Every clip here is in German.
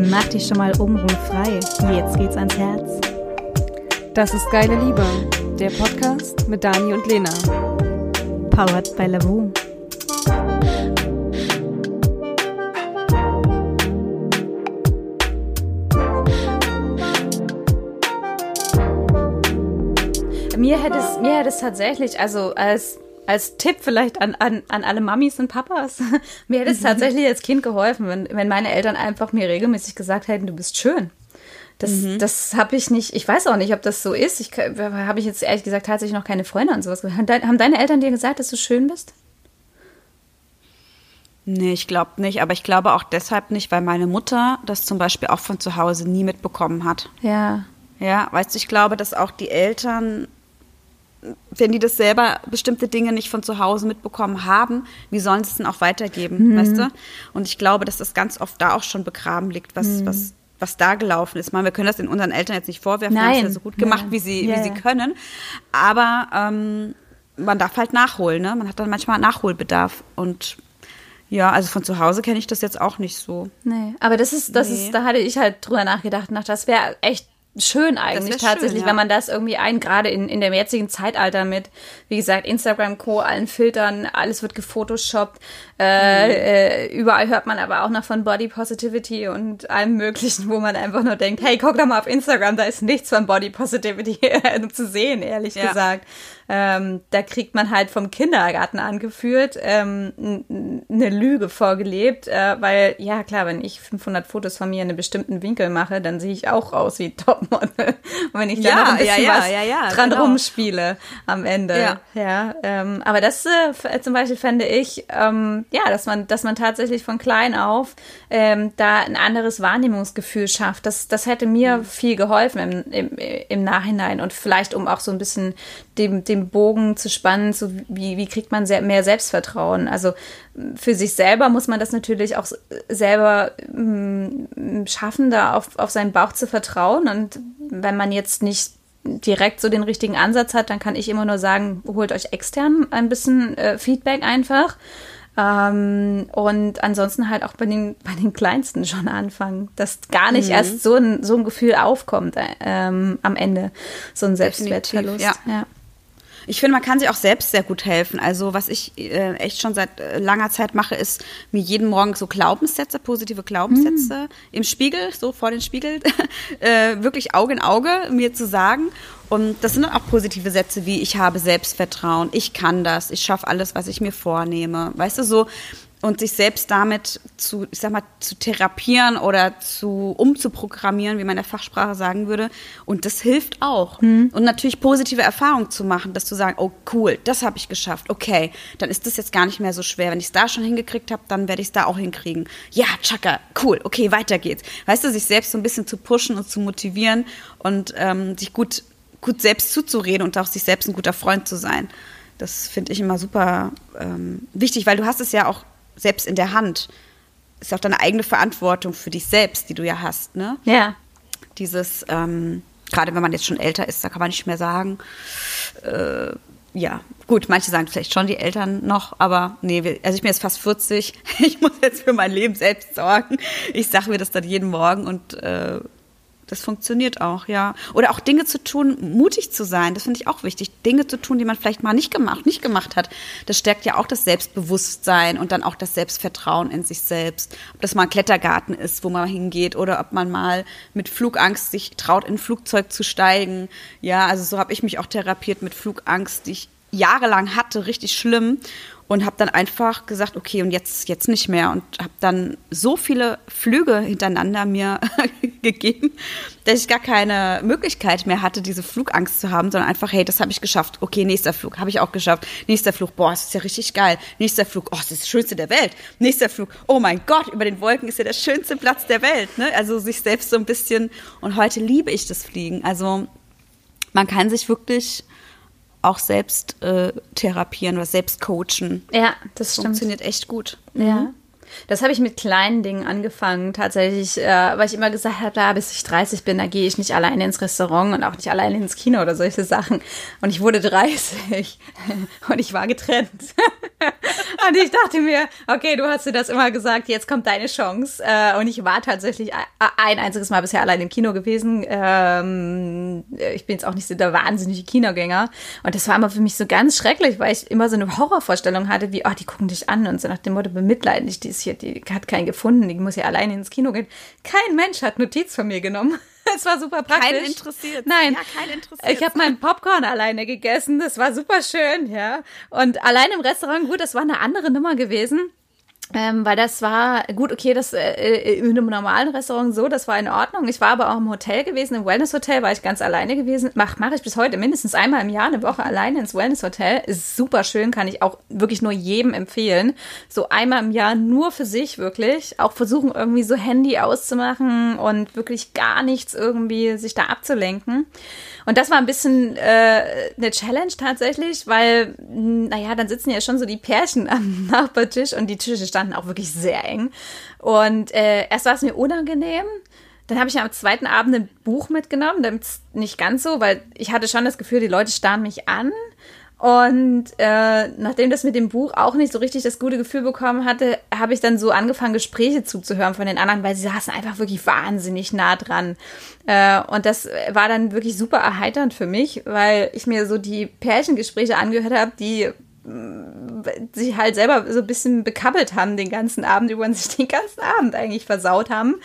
Mach dich schon mal obenrum frei. Jetzt geht's ans Herz. Das ist Geile Liebe, der Podcast mit Dani und Lena. Powered by Lavu. Mir hätte es, mir hätte es tatsächlich, also als als Tipp vielleicht an, an, an alle Mamis und Papas. mir hätte es tatsächlich als Kind geholfen, wenn, wenn meine Eltern einfach mir regelmäßig gesagt hätten, du bist schön. Das, mhm. das habe ich nicht, ich weiß auch nicht, ob das so ist. Ich habe ich jetzt ehrlich gesagt tatsächlich noch keine Freunde und sowas. Haben, dein, haben deine Eltern dir gesagt, dass du schön bist? Nee, ich glaube nicht, aber ich glaube auch deshalb nicht, weil meine Mutter das zum Beispiel auch von zu Hause nie mitbekommen hat. Ja. Ja, weißt du, ich glaube, dass auch die Eltern wenn die das selber bestimmte Dinge nicht von zu Hause mitbekommen haben, wie sollen sie es denn auch weitergeben, mhm. weißt du? Und ich glaube, dass das ganz oft da auch schon begraben liegt, was, mhm. was, was da gelaufen ist. Ich meine, wir können das in unseren Eltern jetzt nicht vorwerfen, Nein. haben es ja so gut gemacht, ja. wie sie, ja, wie sie können. Aber ähm, man darf halt nachholen, ne? Man hat dann manchmal Nachholbedarf und ja, also von zu Hause kenne ich das jetzt auch nicht so. Nee, aber das ist, das nee. ist, da hatte ich halt drüber nachgedacht, nach, das wäre echt schön eigentlich tatsächlich, schön, ja. wenn man das irgendwie ein, gerade in, in dem jetzigen Zeitalter mit, wie gesagt, Instagram Co., allen Filtern, alles wird gefotoshoppt, äh, mhm. äh, überall hört man aber auch noch von Body Positivity und allem möglichen, wo man einfach nur denkt, hey, guck doch mal auf Instagram, da ist nichts von Body Positivity zu sehen, ehrlich ja. gesagt. Ähm, da kriegt man halt vom Kindergarten angeführt ähm, eine Lüge vorgelebt, äh, weil ja klar, wenn ich 500 Fotos von mir in einem bestimmten Winkel mache, dann sehe ich auch aus wie Topmodel. Und wenn ich da ja, noch ein bisschen ja, ja, was dran genau. rumspiele am Ende. Ja. ja ähm, aber das äh, zum Beispiel fände ich, ähm, ja, dass man, dass man tatsächlich von klein auf ähm, da ein anderes Wahrnehmungsgefühl schafft. Das, das hätte mir mhm. viel geholfen im, im, im Nachhinein und vielleicht um auch so ein bisschen dem, dem Bogen zu spannen, so wie, wie kriegt man mehr Selbstvertrauen. Also für sich selber muss man das natürlich auch selber mm, schaffen, da auf, auf seinen Bauch zu vertrauen. Und wenn man jetzt nicht direkt so den richtigen Ansatz hat, dann kann ich immer nur sagen, holt euch extern ein bisschen äh, Feedback einfach. Ähm, und ansonsten halt auch bei den, bei den Kleinsten schon anfangen, dass gar nicht mhm. erst so ein, so ein Gefühl aufkommt äh, ähm, am Ende, so ein Selbstwertverlust. Ja. ja. Ich finde, man kann sich auch selbst sehr gut helfen. Also was ich äh, echt schon seit äh, langer Zeit mache, ist mir jeden Morgen so Glaubenssätze, positive Glaubenssätze mm. im Spiegel, so vor den Spiegel, äh, wirklich Auge in Auge mir zu sagen. Und das sind dann auch positive Sätze wie ich habe Selbstvertrauen, ich kann das, ich schaffe alles, was ich mir vornehme. Weißt du, so und sich selbst damit zu, ich sag mal, zu therapieren oder zu umzuprogrammieren, wie man in der Fachsprache sagen würde. Und das hilft auch. Mhm. Und natürlich positive Erfahrungen zu machen, dass du sagst, oh cool, das habe ich geschafft. Okay, dann ist das jetzt gar nicht mehr so schwer. Wenn ich es da schon hingekriegt habe, dann werde ich es da auch hinkriegen. Ja, Chaka, cool, okay, weiter geht's. Weißt du, sich selbst so ein bisschen zu pushen und zu motivieren und ähm, sich gut, gut selbst zuzureden und auch sich selbst ein guter Freund zu sein. Das finde ich immer super ähm, wichtig, weil du hast es ja auch selbst in der Hand. Ist auch deine eigene Verantwortung für dich selbst, die du ja hast, ne? Ja. Dieses, ähm, gerade wenn man jetzt schon älter ist, da kann man nicht mehr sagen, äh, ja, gut, manche sagen vielleicht schon die Eltern noch, aber nee, also ich bin jetzt fast 40, ich muss jetzt für mein Leben selbst sorgen. Ich sage mir das dann jeden Morgen und äh, das funktioniert auch, ja. Oder auch Dinge zu tun, mutig zu sein, das finde ich auch wichtig. Dinge zu tun, die man vielleicht mal nicht gemacht, nicht gemacht hat. Das stärkt ja auch das Selbstbewusstsein und dann auch das Selbstvertrauen in sich selbst. Ob das mal ein Klettergarten ist, wo man hingeht, oder ob man mal mit Flugangst sich traut, in ein Flugzeug zu steigen. Ja, also so habe ich mich auch therapiert mit Flugangst, die ich jahrelang hatte, richtig schlimm und habe dann einfach gesagt, okay, und jetzt jetzt nicht mehr und habe dann so viele Flüge hintereinander mir gegeben, dass ich gar keine Möglichkeit mehr hatte, diese Flugangst zu haben, sondern einfach, hey, das habe ich geschafft. Okay, nächster Flug, habe ich auch geschafft. Nächster Flug, boah, das ist ja richtig geil. Nächster Flug, oh, das ist das schönste der Welt. Nächster Flug, oh mein Gott, über den Wolken ist ja der schönste Platz der Welt, ne? Also sich selbst so ein bisschen und heute liebe ich das Fliegen. Also man kann sich wirklich auch selbst äh, therapieren oder selbst coachen. Ja, das stimmt. Funktioniert echt gut. Ja. Das habe ich mit kleinen Dingen angefangen, tatsächlich, äh, weil ich immer gesagt habe, da bis ich 30 bin, da gehe ich nicht alleine ins Restaurant und auch nicht alleine ins Kino oder solche Sachen. Und ich wurde 30 und ich war getrennt. und ich dachte mir, okay, du hast dir das immer gesagt, jetzt kommt deine Chance. Äh, und ich war tatsächlich ein einziges Mal bisher allein im Kino gewesen. Ähm, ich bin jetzt auch nicht so der wahnsinnige Kinogänger. Und das war immer für mich so ganz schrecklich, weil ich immer so eine Horrorvorstellung hatte, wie, oh, die gucken dich an und so nach dem Motto, bemitleiden dich, die hier, die hat keinen gefunden, die muss ja alleine ins Kino gehen. Kein Mensch hat Notiz von mir genommen. Es war super praktisch. Kein interessiert. Nein, ja, kein interessiert. Ich habe meinen Popcorn alleine gegessen. Das war super schön, ja. Und allein im Restaurant, gut, das war eine andere Nummer gewesen. Ähm, weil das war, gut, okay, das äh, äh, in einem normalen Restaurant so, das war in Ordnung. Ich war aber auch im Hotel gewesen, im Wellness-Hotel war ich ganz alleine gewesen. Mach, mache ich bis heute mindestens einmal im Jahr eine Woche alleine ins Wellness-Hotel. Ist super schön, kann ich auch wirklich nur jedem empfehlen. So einmal im Jahr nur für sich wirklich. Auch versuchen irgendwie so Handy auszumachen und wirklich gar nichts irgendwie sich da abzulenken. Und das war ein bisschen äh, eine Challenge tatsächlich, weil, naja, dann sitzen ja schon so die Pärchen am Nachbartisch und die Tische standen auch wirklich sehr eng. Und äh, erst war es mir unangenehm. Dann habe ich am zweiten Abend ein Buch mitgenommen, damit es nicht ganz so, weil ich hatte schon das Gefühl, die Leute starren mich an. Und äh, nachdem das mit dem Buch auch nicht so richtig das gute Gefühl bekommen hatte, habe ich dann so angefangen, Gespräche zuzuhören von den anderen, weil sie saßen einfach wirklich wahnsinnig nah dran. Äh, und das war dann wirklich super erheiternd für mich, weil ich mir so die Pärchengespräche angehört habe, die sich halt selber so ein bisschen bekabbelt haben den ganzen Abend über und sich den ganzen Abend eigentlich versaut haben.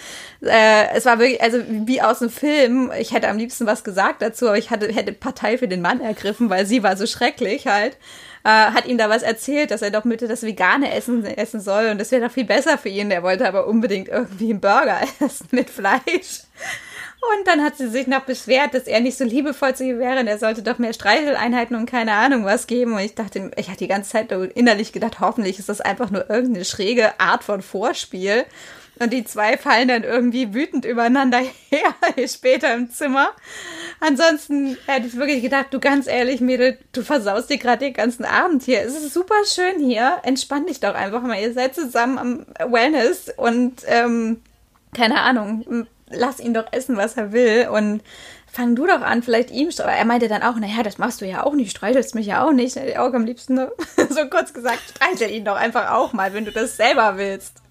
Äh, es war wirklich, also wie aus einem Film. Ich hätte am liebsten was gesagt dazu, aber ich hatte, hätte Partei für den Mann ergriffen, weil sie war so schrecklich halt. Äh, hat ihm da was erzählt, dass er doch bitte das vegane Essen essen soll und das wäre doch viel besser für ihn. Der wollte aber unbedingt irgendwie einen Burger essen mit Fleisch. Und dann hat sie sich noch beschwert, dass er nicht so liebevoll zu ihr wäre und er sollte doch mehr Streicheleinheiten und keine Ahnung was geben. Und ich dachte, ich hatte die ganze Zeit innerlich gedacht, hoffentlich ist das einfach nur irgendeine schräge Art von Vorspiel. Und die zwei fallen dann irgendwie wütend übereinander her später im Zimmer. Ansonsten hätte ich wirklich gedacht, du ganz ehrlich, Mädel, du versaust dir gerade den ganzen Abend hier. Es ist super schön hier. Entspann dich doch einfach mal. Ihr seid zusammen am Wellness und ähm, keine Ahnung, lass ihn doch essen, was er will und fang du doch an, vielleicht ihm. Aber er meinte dann auch, naja, das machst du ja auch nicht, streichelst mich ja auch nicht. Auch am liebsten so kurz gesagt, streichel ihn doch einfach auch mal, wenn du das selber willst.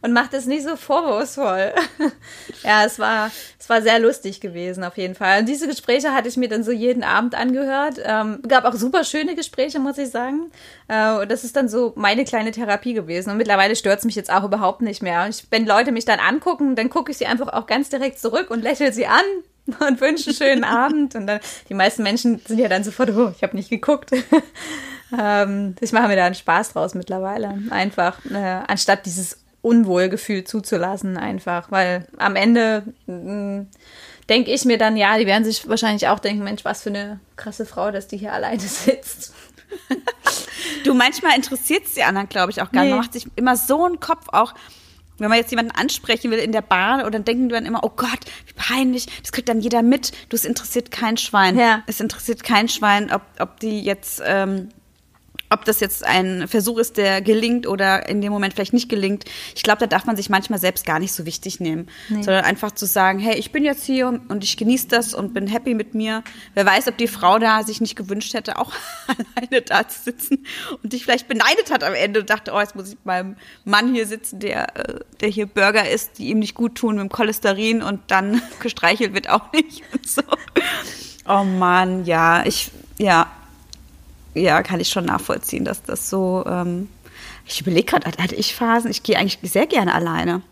Und mach das nicht so vorwurfsvoll. ja, es war, es war sehr lustig gewesen, auf jeden Fall. Und diese Gespräche hatte ich mir dann so jeden Abend angehört. Ähm, gab auch super schöne Gespräche, muss ich sagen. Äh, das ist dann so meine kleine Therapie gewesen. Und mittlerweile stört es mich jetzt auch überhaupt nicht mehr. Ich, wenn Leute mich dann angucken, dann gucke ich sie einfach auch ganz direkt zurück und lächle sie an und wünsche einen schönen Abend. Und dann, die meisten Menschen sind ja dann sofort, oh, ich habe nicht geguckt. ähm, ich mache mir da einen Spaß draus mittlerweile. Einfach, äh, anstatt dieses Unwohlgefühl zuzulassen, einfach. Weil am Ende mm, denke ich mir dann, ja, die werden sich wahrscheinlich auch denken, Mensch, was für eine krasse Frau, dass die hier alleine sitzt. du, manchmal interessiert es die anderen, glaube ich, auch gar nicht. Nee. Man macht sich immer so einen Kopf auch, wenn man jetzt jemanden ansprechen will in der Bahn oder dann denken die dann immer, oh Gott, wie peinlich, das kriegt dann jeder mit. Du, es interessiert kein Schwein. Ja. Es interessiert kein Schwein, ob, ob die jetzt ähm, ob das jetzt ein Versuch ist, der gelingt oder in dem Moment vielleicht nicht gelingt. Ich glaube, da darf man sich manchmal selbst gar nicht so wichtig nehmen, nee. sondern einfach zu sagen, hey, ich bin jetzt hier und ich genieße das und bin happy mit mir. Wer weiß, ob die Frau da sich nicht gewünscht hätte, auch alleine da zu sitzen und dich vielleicht beneidet hat am Ende und dachte, oh, jetzt muss ich beim Mann hier sitzen, der, äh, der hier Burger isst, die ihm nicht gut tun mit dem Cholesterin und dann gestreichelt wird auch nicht und so. Oh Mann, ja, ich, ja, ja, kann ich schon nachvollziehen, dass das so. Ähm, ich überlege gerade, hatte ich Phasen? Ich gehe eigentlich sehr gerne alleine.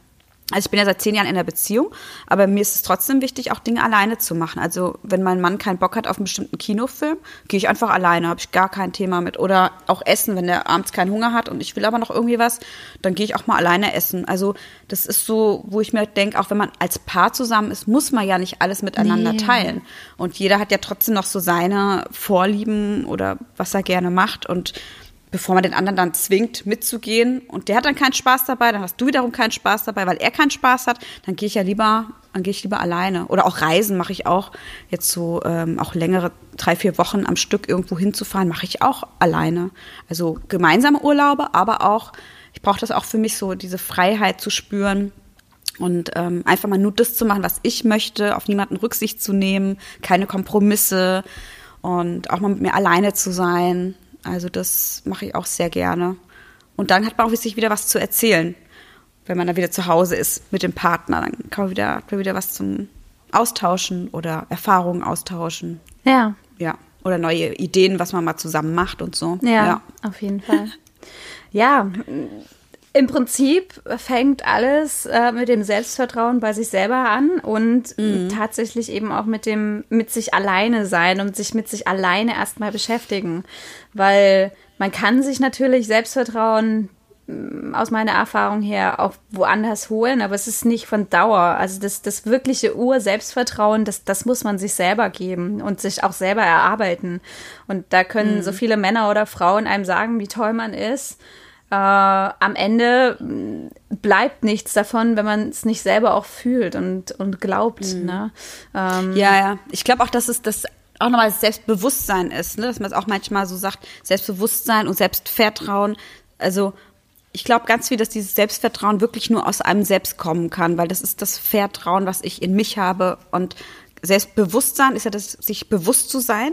Also ich bin ja seit zehn Jahren in einer Beziehung, aber mir ist es trotzdem wichtig, auch Dinge alleine zu machen. Also wenn mein Mann keinen Bock hat auf einen bestimmten Kinofilm, gehe ich einfach alleine, habe ich gar kein Thema mit. Oder auch essen, wenn der abends keinen Hunger hat und ich will aber noch irgendwie was, dann gehe ich auch mal alleine essen. Also das ist so, wo ich mir denke, auch wenn man als Paar zusammen ist, muss man ja nicht alles miteinander nee. teilen. Und jeder hat ja trotzdem noch so seine Vorlieben oder was er gerne macht und bevor man den anderen dann zwingt, mitzugehen und der hat dann keinen Spaß dabei, dann hast du wiederum keinen Spaß dabei, weil er keinen Spaß hat, dann gehe ich ja lieber, dann gehe ich lieber alleine. Oder auch Reisen mache ich auch, jetzt so ähm, auch längere drei, vier Wochen am Stück irgendwo hinzufahren, mache ich auch alleine. Also gemeinsame Urlaube, aber auch ich brauche das auch für mich so, diese Freiheit zu spüren und ähm, einfach mal nur das zu machen, was ich möchte, auf niemanden Rücksicht zu nehmen, keine Kompromisse und auch mal mit mir alleine zu sein. Also das mache ich auch sehr gerne. Und dann hat man auch sich wieder was zu erzählen, wenn man dann wieder zu Hause ist mit dem Partner. Dann kann man wieder, hat man wieder was zum Austauschen oder Erfahrungen austauschen. Ja. Ja. Oder neue Ideen, was man mal zusammen macht und so. Ja, ja. auf jeden Fall. ja, im Prinzip fängt alles äh, mit dem Selbstvertrauen bei sich selber an und mhm. tatsächlich eben auch mit dem mit sich alleine sein und sich mit sich alleine erstmal beschäftigen. Weil man kann sich natürlich Selbstvertrauen mm, aus meiner Erfahrung her auch woanders holen, aber es ist nicht von Dauer. Also das, das wirkliche Ur-Selbstvertrauen, das, das muss man sich selber geben und sich auch selber erarbeiten. Und da können mhm. so viele Männer oder Frauen einem sagen, wie toll man ist äh, am Ende bleibt nichts davon, wenn man es nicht selber auch fühlt und, und glaubt. Mhm. Ne? Ähm, ja, ja. Ich glaube auch, dass es das auch nochmal Selbstbewusstsein ist, ne? dass man es auch manchmal so sagt, Selbstbewusstsein und Selbstvertrauen. Also ich glaube ganz viel, dass dieses Selbstvertrauen wirklich nur aus einem selbst kommen kann, weil das ist das Vertrauen, was ich in mich habe. Und Selbstbewusstsein ist ja das, sich bewusst zu sein.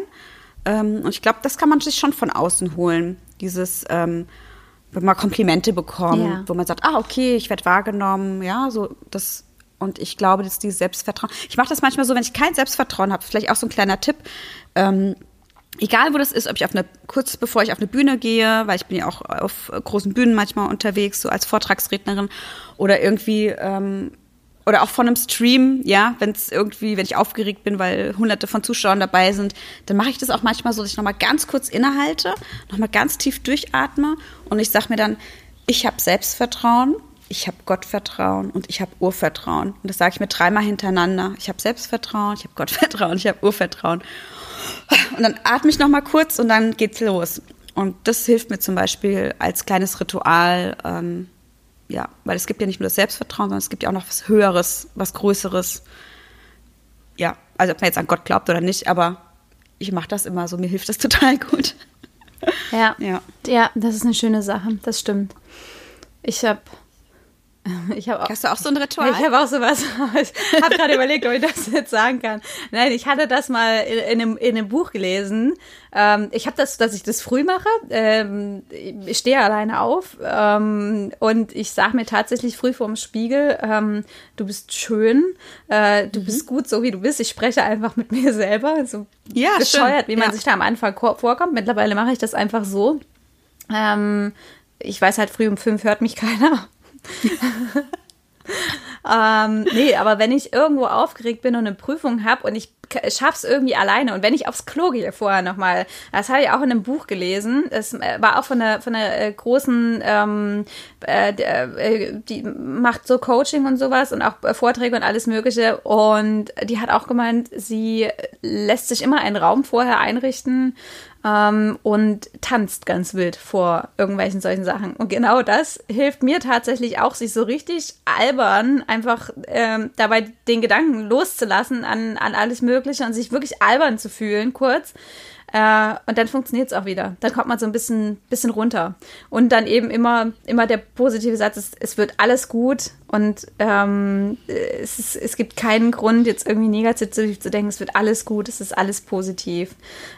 Ähm, und ich glaube, das kann man sich schon von außen holen. Dieses ähm, wenn man Komplimente bekommt, ja. wo man sagt, ah, okay, ich werde wahrgenommen, ja, so das und ich glaube, dass dieses Selbstvertrauen. Ich mache das manchmal so, wenn ich kein Selbstvertrauen habe, vielleicht auch so ein kleiner Tipp. Ähm, egal wo das ist, ob ich auf eine, kurz bevor ich auf eine Bühne gehe, weil ich bin ja auch auf großen Bühnen manchmal unterwegs, so als Vortragsrednerin, oder irgendwie ähm, oder auch von einem Stream, ja, wenn es irgendwie, wenn ich aufgeregt bin, weil hunderte von Zuschauern dabei sind, dann mache ich das auch manchmal so, dass ich nochmal ganz kurz innehalte, nochmal ganz tief durchatme und ich sage mir dann, ich habe Selbstvertrauen, ich habe Gottvertrauen und ich habe Urvertrauen. Und das sage ich mir dreimal hintereinander. Ich habe Selbstvertrauen, ich habe Gottvertrauen, ich habe Urvertrauen. Und dann atme ich nochmal kurz und dann geht's los. Und das hilft mir zum Beispiel als kleines Ritual, ähm, ja, weil es gibt ja nicht nur das Selbstvertrauen, sondern es gibt ja auch noch was Höheres, was Größeres. Ja, also ob man jetzt an Gott glaubt oder nicht, aber ich mache das immer so, mir hilft das total gut. Ja, ja, ja, das ist eine schöne Sache, das stimmt. Ich habe ich auch, Hast du auch so ein Ritual? Ich habe auch sowas. Ich habe gerade überlegt, ob ich das jetzt sagen kann. Nein, ich hatte das mal in, in, einem, in einem Buch gelesen. Ähm, ich habe das, dass ich das früh mache. Ähm, ich stehe alleine auf ähm, und ich sage mir tatsächlich früh vorm Spiegel, ähm, du bist schön, äh, du mhm. bist gut, so wie du bist. Ich spreche einfach mit mir selber. So ja, bescheuert, schön. wie man ja. sich da am Anfang vorkommt. Mittlerweile mache ich das einfach so. Ähm, ich weiß halt, früh um fünf hört mich keiner. ähm, nee, aber wenn ich irgendwo aufgeregt bin und eine Prüfung habe und ich schaff's irgendwie alleine und wenn ich aufs Klo gehe vorher nochmal, das habe ich auch in einem Buch gelesen, es äh, war auch von einer, von einer äh, großen, ähm, äh, äh, die macht so Coaching und sowas und auch Vorträge und alles mögliche und die hat auch gemeint, sie lässt sich immer einen Raum vorher einrichten, ähm, und tanzt ganz wild vor irgendwelchen solchen Sachen. Und genau das hilft mir tatsächlich auch, sich so richtig albern einfach ähm, dabei den Gedanken loszulassen an, an alles Mögliche und sich wirklich albern zu fühlen, kurz. Äh, und dann funktioniert es auch wieder. Dann kommt man so ein bisschen, bisschen runter. Und dann eben immer, immer der positive Satz ist, es wird alles gut und ähm, es, ist, es gibt keinen Grund, jetzt irgendwie negativ zu denken, es wird alles gut, es ist alles positiv.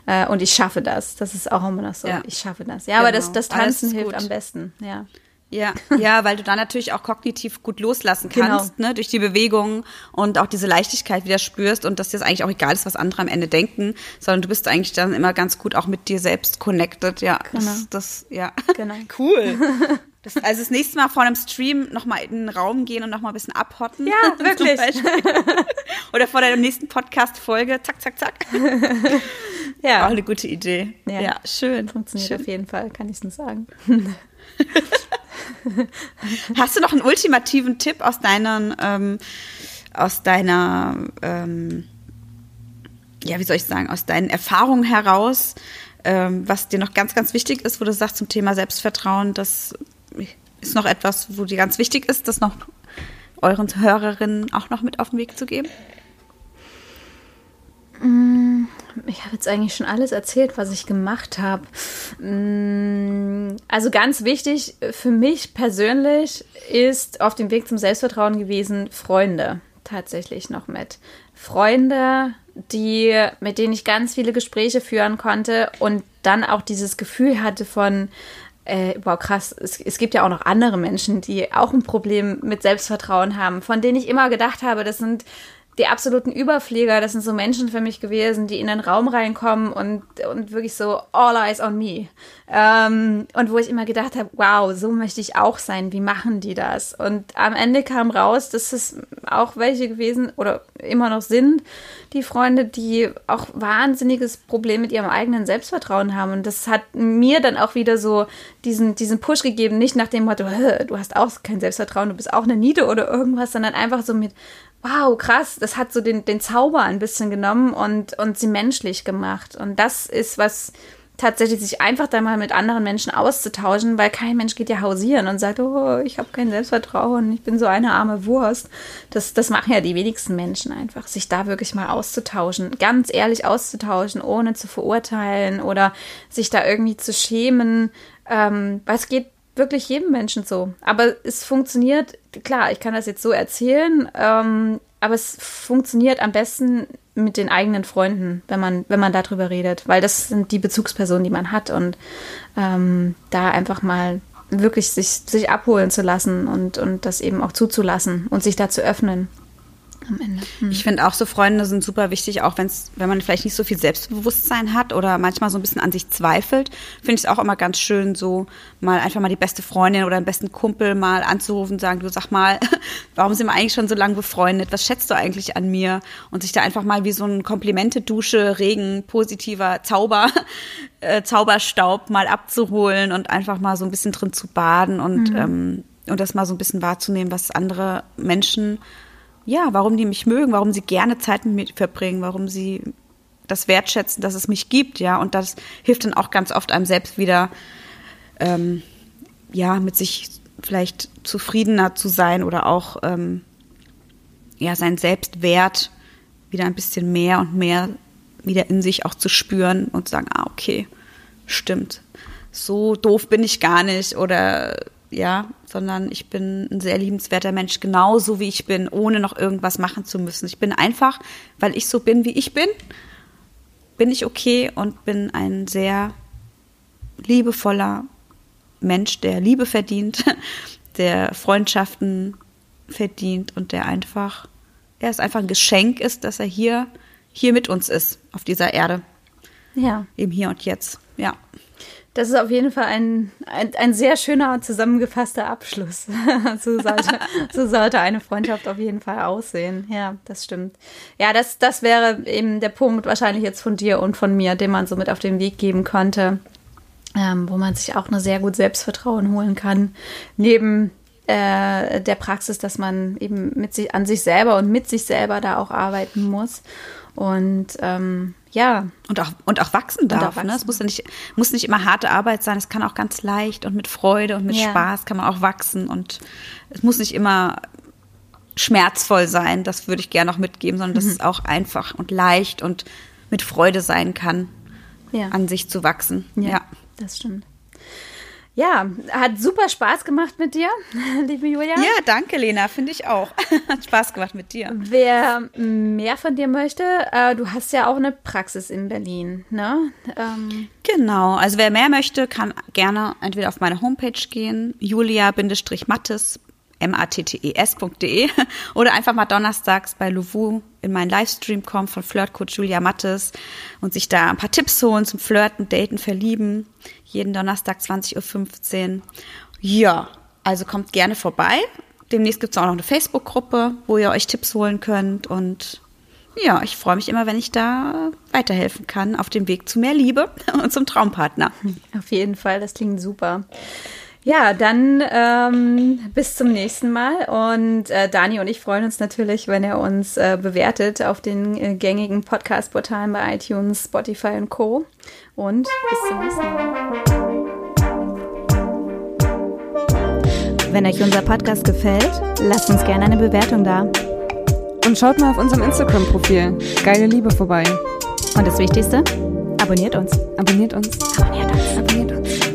Äh, und ich schaffe das. Das ist auch immer noch so. Ja. Ich schaffe das. Ja, genau. aber das, genau. das Tanzen hilft am besten, ja. Ja, ja, weil du da natürlich auch kognitiv gut loslassen genau. kannst, genau. ne, durch die Bewegung und auch diese Leichtigkeit wieder spürst und dass dir das eigentlich auch egal ist, was andere am Ende denken, sondern du bist eigentlich dann immer ganz gut auch mit dir selbst connected, ja. Genau. Das, das ja. Genau. cool. Das, also das nächste Mal vor einem Stream nochmal in den Raum gehen und nochmal ein bisschen abhotten. Ja, wirklich. Oder vor der nächsten Podcast-Folge, zack, zack, zack. Ja. Auch eine gute Idee. Ja, ja schön. Funktioniert schön. auf jeden Fall, kann ich nur sagen. Hast du noch einen ultimativen Tipp aus deinen, ähm, aus deiner, ähm, ja, wie soll ich sagen, aus deinen Erfahrungen heraus, ähm, was dir noch ganz, ganz wichtig ist, wo du sagst zum Thema Selbstvertrauen, das ist noch etwas, wo dir ganz wichtig ist, das noch euren Hörerinnen auch noch mit auf den Weg zu geben? Mm, ich habe jetzt eigentlich schon alles erzählt, was ich gemacht habe. Mm, also ganz wichtig für mich persönlich ist auf dem Weg zum Selbstvertrauen gewesen, Freunde tatsächlich noch mit. Freunde, die, mit denen ich ganz viele Gespräche führen konnte und dann auch dieses Gefühl hatte von, äh, wow, krass, es, es gibt ja auch noch andere Menschen, die auch ein Problem mit Selbstvertrauen haben, von denen ich immer gedacht habe, das sind die absoluten Überflieger, das sind so Menschen für mich gewesen, die in den Raum reinkommen und, und wirklich so all eyes on me. Ähm, und wo ich immer gedacht habe, wow, so möchte ich auch sein, wie machen die das? Und am Ende kam raus, dass es auch welche gewesen oder immer noch sind, die Freunde, die auch wahnsinniges Problem mit ihrem eigenen Selbstvertrauen haben. Und das hat mir dann auch wieder so diesen, diesen Push gegeben, nicht nach dem Motto, du hast auch kein Selbstvertrauen, du bist auch eine Niete oder irgendwas, sondern einfach so mit, wow, krass, das hat so den, den Zauber ein bisschen genommen und, und sie menschlich gemacht. Und das ist was tatsächlich sich einfach da mal mit anderen Menschen auszutauschen, weil kein Mensch geht ja hausieren und sagt, oh, ich habe kein Selbstvertrauen, ich bin so eine arme Wurst. Das, das machen ja die wenigsten Menschen einfach, sich da wirklich mal auszutauschen, ganz ehrlich auszutauschen, ohne zu verurteilen oder sich da irgendwie zu schämen. Ähm, weil es geht wirklich jedem Menschen so. Aber es funktioniert, klar, ich kann das jetzt so erzählen, ähm, aber es funktioniert am besten mit den eigenen Freunden, wenn man, wenn man darüber redet, weil das sind die Bezugspersonen, die man hat und ähm, da einfach mal wirklich sich, sich abholen zu lassen und, und das eben auch zuzulassen und sich da zu öffnen am Ende. Hm. Ich finde auch so Freunde sind super wichtig, auch wenn's, wenn man vielleicht nicht so viel Selbstbewusstsein hat oder manchmal so ein bisschen an sich zweifelt, finde ich es auch immer ganz schön, so mal einfach mal die beste Freundin oder den besten Kumpel mal anzurufen und sagen, du sag mal, warum sind wir eigentlich schon so lange befreundet? Was schätzt du eigentlich an mir? Und sich da einfach mal wie so ein Komplimente-Dusche, Regen, positiver Zauber, äh, Zauberstaub mal abzuholen und einfach mal so ein bisschen drin zu baden und, mhm. ähm, und das mal so ein bisschen wahrzunehmen, was andere Menschen ja, warum die mich mögen, warum sie gerne Zeit mit mir verbringen, warum sie das wertschätzen, dass es mich gibt, ja. Und das hilft dann auch ganz oft einem selbst wieder, ähm, ja, mit sich vielleicht zufriedener zu sein oder auch, ähm, ja, seinen Selbstwert wieder ein bisschen mehr und mehr wieder in sich auch zu spüren und zu sagen, ah, okay, stimmt. So doof bin ich gar nicht oder ja, sondern ich bin ein sehr liebenswerter Mensch, genauso wie ich bin, ohne noch irgendwas machen zu müssen. Ich bin einfach, weil ich so bin, wie ich bin, bin ich okay und bin ein sehr liebevoller Mensch, der Liebe verdient, der Freundschaften verdient und der einfach, er ist einfach ein Geschenk ist, dass er hier, hier mit uns ist, auf dieser Erde. Ja. Im Hier und Jetzt, ja. Das ist auf jeden Fall ein, ein, ein sehr schöner zusammengefasster Abschluss. so, sollte, so sollte eine Freundschaft auf jeden Fall aussehen. Ja, das stimmt. Ja, das, das wäre eben der Punkt wahrscheinlich jetzt von dir und von mir, den man so mit auf den Weg geben könnte, ähm, wo man sich auch eine sehr gut Selbstvertrauen holen kann. Neben äh, der Praxis, dass man eben mit sich, an sich selber und mit sich selber da auch arbeiten muss. Und ähm, ja. Und auch, und auch wachsen darf. Auch wachsen. Ne? Es muss, ja nicht, muss nicht immer harte Arbeit sein, es kann auch ganz leicht und mit Freude und mit ja. Spaß kann man auch wachsen. Und es muss nicht immer schmerzvoll sein, das würde ich gerne noch mitgeben, sondern mhm. dass es auch einfach und leicht und mit Freude sein kann, ja. an sich zu wachsen. Ja, ja. das stimmt. Ja, hat super Spaß gemacht mit dir, liebe Julia. Ja, danke, Lena, finde ich auch. hat Spaß gemacht mit dir. Wer mehr von dir möchte, äh, du hast ja auch eine Praxis in Berlin, ne? Ähm. Genau, also wer mehr möchte, kann gerne entweder auf meine Homepage gehen, julia-mattes mattes.de oder einfach mal donnerstags bei Louvu in meinen Livestream kommen von Flirtcoach Julia Mattes und sich da ein paar Tipps holen zum Flirten, Daten, Verlieben. Jeden Donnerstag 20.15 Uhr. Ja, also kommt gerne vorbei. Demnächst gibt es auch noch eine Facebook-Gruppe, wo ihr euch Tipps holen könnt. Und ja, ich freue mich immer, wenn ich da weiterhelfen kann auf dem Weg zu mehr Liebe und zum Traumpartner. Auf jeden Fall, das klingt super. Ja, dann ähm, bis zum nächsten Mal. Und äh, Dani und ich freuen uns natürlich, wenn ihr uns äh, bewertet auf den äh, gängigen Podcast-Portalen bei iTunes, Spotify und Co. Und bis zum nächsten Mal. Wenn euch unser Podcast gefällt, lasst uns gerne eine Bewertung da. Und schaut mal auf unserem Instagram-Profil Geile Liebe vorbei. Und das Wichtigste, abonniert uns. Abonniert uns. Abonniert uns. Abonniert uns.